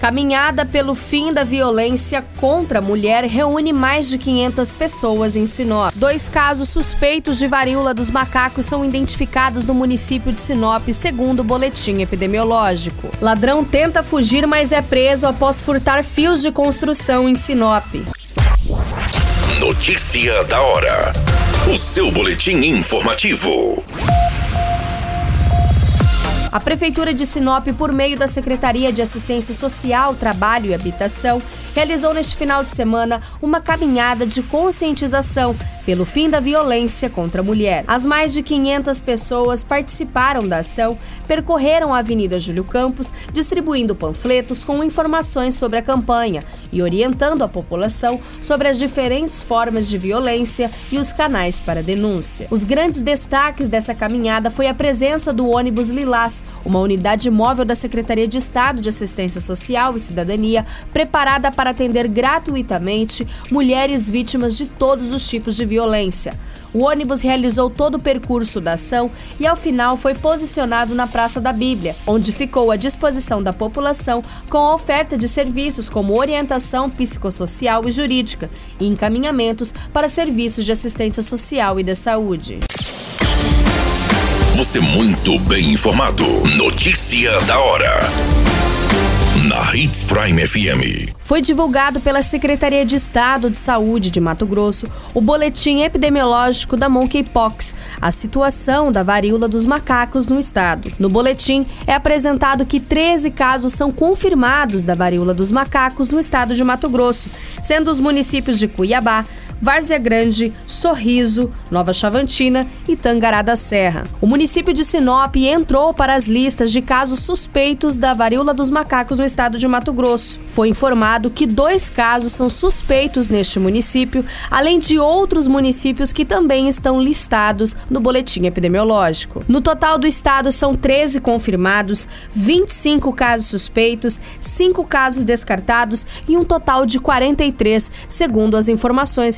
Caminhada pelo fim da violência contra a mulher reúne mais de 500 pessoas em Sinop. Dois casos suspeitos de varíola dos macacos são identificados no município de Sinop, segundo o boletim epidemiológico. Ladrão tenta fugir, mas é preso após furtar fios de construção em Sinop. Notícia da hora. O seu boletim informativo. A Prefeitura de Sinop, por meio da Secretaria de Assistência Social, Trabalho e Habitação, realizou neste final de semana uma caminhada de conscientização pelo fim da violência contra a mulher. As mais de 500 pessoas participaram da ação, percorreram a Avenida Júlio Campos, distribuindo panfletos com informações sobre a campanha e orientando a população sobre as diferentes formas de violência e os canais para denúncia. Os grandes destaques dessa caminhada foi a presença do ônibus Lilás, uma unidade móvel da Secretaria de Estado de Assistência Social e Cidadania, preparada para atender gratuitamente mulheres vítimas de todos os tipos de violência violência. O ônibus realizou todo o percurso da ação e, ao final, foi posicionado na Praça da Bíblia, onde ficou à disposição da população com a oferta de serviços como orientação psicossocial e jurídica e encaminhamentos para serviços de assistência social e de saúde. Você muito bem informado. Notícia da hora na Hits Prime FM. Foi divulgado pela Secretaria de Estado de Saúde de Mato Grosso o boletim epidemiológico da monkeypox, a situação da varíola dos macacos no estado. No boletim é apresentado que 13 casos são confirmados da varíola dos macacos no estado de Mato Grosso, sendo os municípios de Cuiabá, Várzea Grande, Sorriso, Nova Chavantina e Tangará da Serra. O município de Sinop entrou para as listas de casos suspeitos da varíola dos macacos no estado de Mato Grosso. Foi informado que dois casos são suspeitos neste município, além de outros municípios que também estão listados no boletim epidemiológico. No total do estado são 13 confirmados, 25 casos suspeitos, 5 casos descartados e um total de 43, segundo as informações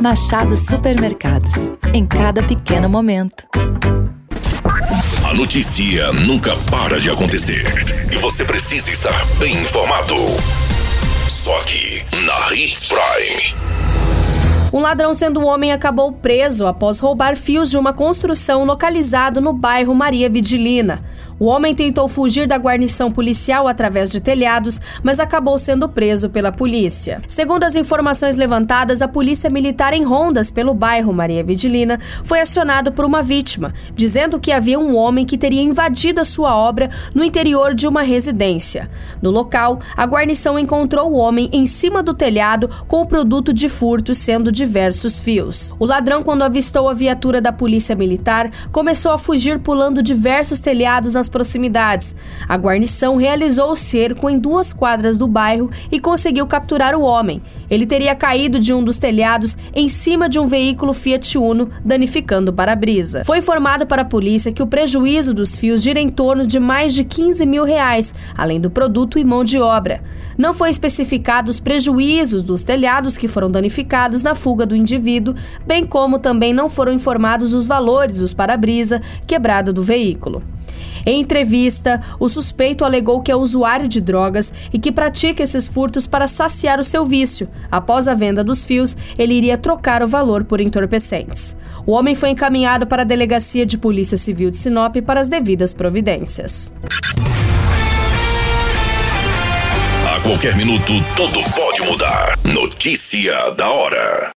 Machado Supermercados. Em cada pequeno momento. A notícia nunca para de acontecer. E você precisa estar bem informado. Só aqui, na Hits Prime. Um ladrão sendo homem acabou preso após roubar fios de uma construção localizado no bairro Maria Vidilina. O homem tentou fugir da guarnição policial através de telhados, mas acabou sendo preso pela polícia. Segundo as informações levantadas, a polícia militar em rondas pelo bairro Maria Vidilina foi acionado por uma vítima, dizendo que havia um homem que teria invadido a sua obra no interior de uma residência. No local, a guarnição encontrou o homem em cima do telhado com o produto de furto, sendo diversos fios. O ladrão, quando avistou a viatura da polícia militar, começou a fugir pulando diversos telhados nas proximidades. A guarnição realizou o cerco em duas quadras do bairro e conseguiu capturar o homem. Ele teria caído de um dos telhados em cima de um veículo Fiat Uno, danificando o para-brisa. Foi informado para a polícia que o prejuízo dos fios gira em torno de mais de 15 mil reais, além do produto e mão de obra. Não foi especificado os prejuízos dos telhados que foram danificados na fuga do indivíduo, bem como também não foram informados os valores dos para-brisa quebrado do veículo. Em entrevista, o suspeito alegou que é usuário de drogas e que pratica esses furtos para saciar o seu vício. Após a venda dos fios, ele iria trocar o valor por entorpecentes. O homem foi encaminhado para a Delegacia de Polícia Civil de Sinop para as devidas providências. A qualquer minuto, tudo pode mudar. Notícia da hora.